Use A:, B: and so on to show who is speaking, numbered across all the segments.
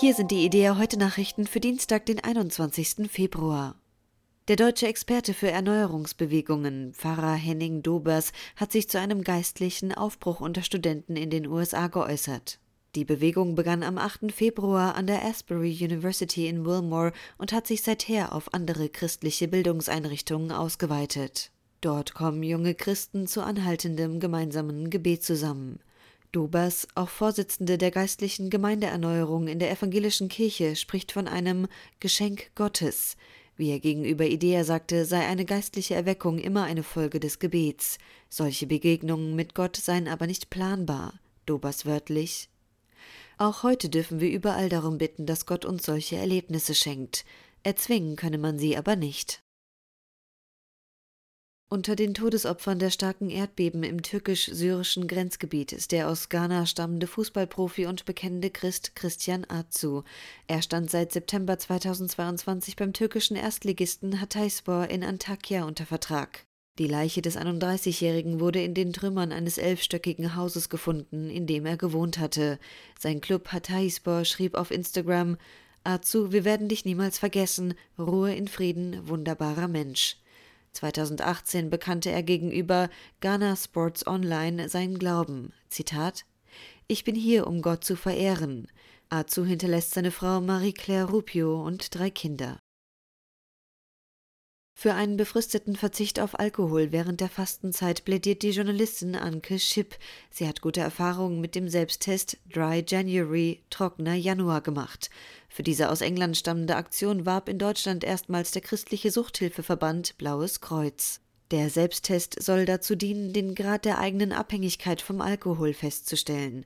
A: Hier sind die Idee heute Nachrichten für Dienstag, den 21. Februar. Der deutsche Experte für Erneuerungsbewegungen, Pfarrer Henning Dobers, hat sich zu einem geistlichen Aufbruch unter Studenten in den USA geäußert. Die Bewegung begann am 8. Februar an der Asbury University in Wilmore und hat sich seither auf andere christliche Bildungseinrichtungen ausgeweitet. Dort kommen junge Christen zu anhaltendem gemeinsamen Gebet zusammen. Dobers, auch Vorsitzende der geistlichen Gemeindeerneuerung in der evangelischen Kirche, spricht von einem Geschenk Gottes. Wie er gegenüber Idea sagte, sei eine geistliche Erweckung immer eine Folge des Gebets. Solche Begegnungen mit Gott seien aber nicht planbar. Dobers wörtlich. Auch heute dürfen wir überall darum bitten, dass Gott uns solche Erlebnisse schenkt. Erzwingen könne man sie aber nicht. Unter den Todesopfern der starken Erdbeben im türkisch-syrischen Grenzgebiet ist der aus Ghana stammende Fußballprofi und bekennende Christ Christian Azu. Er stand seit September 2022 beim türkischen Erstligisten Hatayspor in Antakya unter Vertrag. Die Leiche des 31-Jährigen wurde in den Trümmern eines elfstöckigen Hauses gefunden, in dem er gewohnt hatte. Sein Club Hatayspor schrieb auf Instagram Azu, wir werden dich niemals vergessen. Ruhe in Frieden, wunderbarer Mensch. 2018 bekannte er gegenüber Ghana Sports Online seinen Glauben. Zitat Ich bin hier, um Gott zu verehren. Azu hinterlässt seine Frau Marie-Claire Rupio und drei Kinder. Für einen befristeten Verzicht auf Alkohol während der Fastenzeit plädiert die Journalistin Anke Schipp. Sie hat gute Erfahrungen mit dem Selbsttest Dry January, trockener Januar gemacht. Für diese aus England stammende Aktion warb in Deutschland erstmals der christliche Suchthilfeverband Blaues Kreuz. Der Selbsttest soll dazu dienen, den Grad der eigenen Abhängigkeit vom Alkohol festzustellen.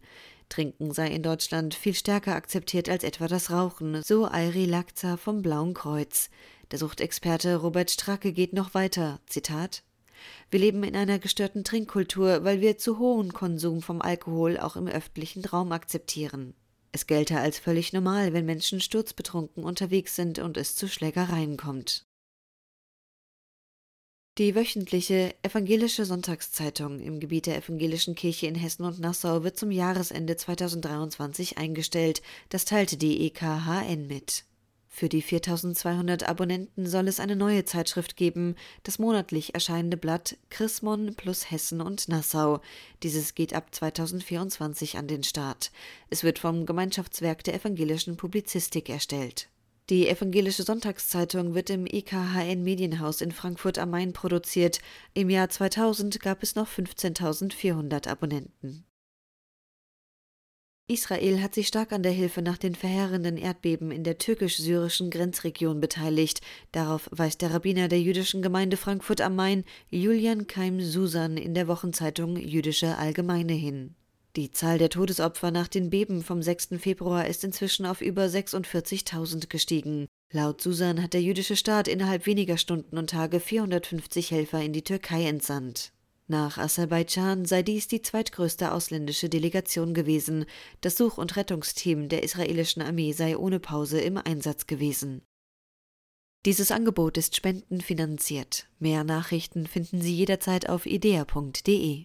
A: Trinken sei in Deutschland viel stärker akzeptiert als etwa das Rauchen, so Airi Lakza vom Blauen Kreuz. Der Suchtexperte Robert Stracke geht noch weiter. Zitat wir leben in einer gestörten Trinkkultur, weil wir zu hohen Konsum vom Alkohol auch im öffentlichen Raum akzeptieren. Es gelte als völlig normal, wenn Menschen sturzbetrunken unterwegs sind und es zu Schlägereien kommt. Die wöchentliche Evangelische Sonntagszeitung im Gebiet der Evangelischen Kirche in Hessen und Nassau wird zum Jahresende 2023 eingestellt. Das teilte die EKHN mit. Für die 4200 Abonnenten soll es eine neue Zeitschrift geben, das monatlich erscheinende Blatt Chrismon plus Hessen und Nassau. Dieses geht ab 2024 an den Start. Es wird vom Gemeinschaftswerk der evangelischen Publizistik erstellt. Die Evangelische Sonntagszeitung wird im EKHN Medienhaus in Frankfurt am Main produziert. Im Jahr 2000 gab es noch 15.400 Abonnenten. Israel hat sich stark an der Hilfe nach den verheerenden Erdbeben in der türkisch-syrischen Grenzregion beteiligt. Darauf weist der Rabbiner der jüdischen Gemeinde Frankfurt am Main, Julian Keim Susan, in der Wochenzeitung Jüdische Allgemeine hin. Die Zahl der Todesopfer nach den Beben vom 6. Februar ist inzwischen auf über 46.000 gestiegen. Laut Susan hat der jüdische Staat innerhalb weniger Stunden und Tage 450 Helfer in die Türkei entsandt. Nach Aserbaidschan sei dies die zweitgrößte ausländische Delegation gewesen. Das Such- und Rettungsteam der israelischen Armee sei ohne Pause im Einsatz gewesen. Dieses Angebot ist spendenfinanziert. Mehr Nachrichten finden Sie jederzeit auf idea.de.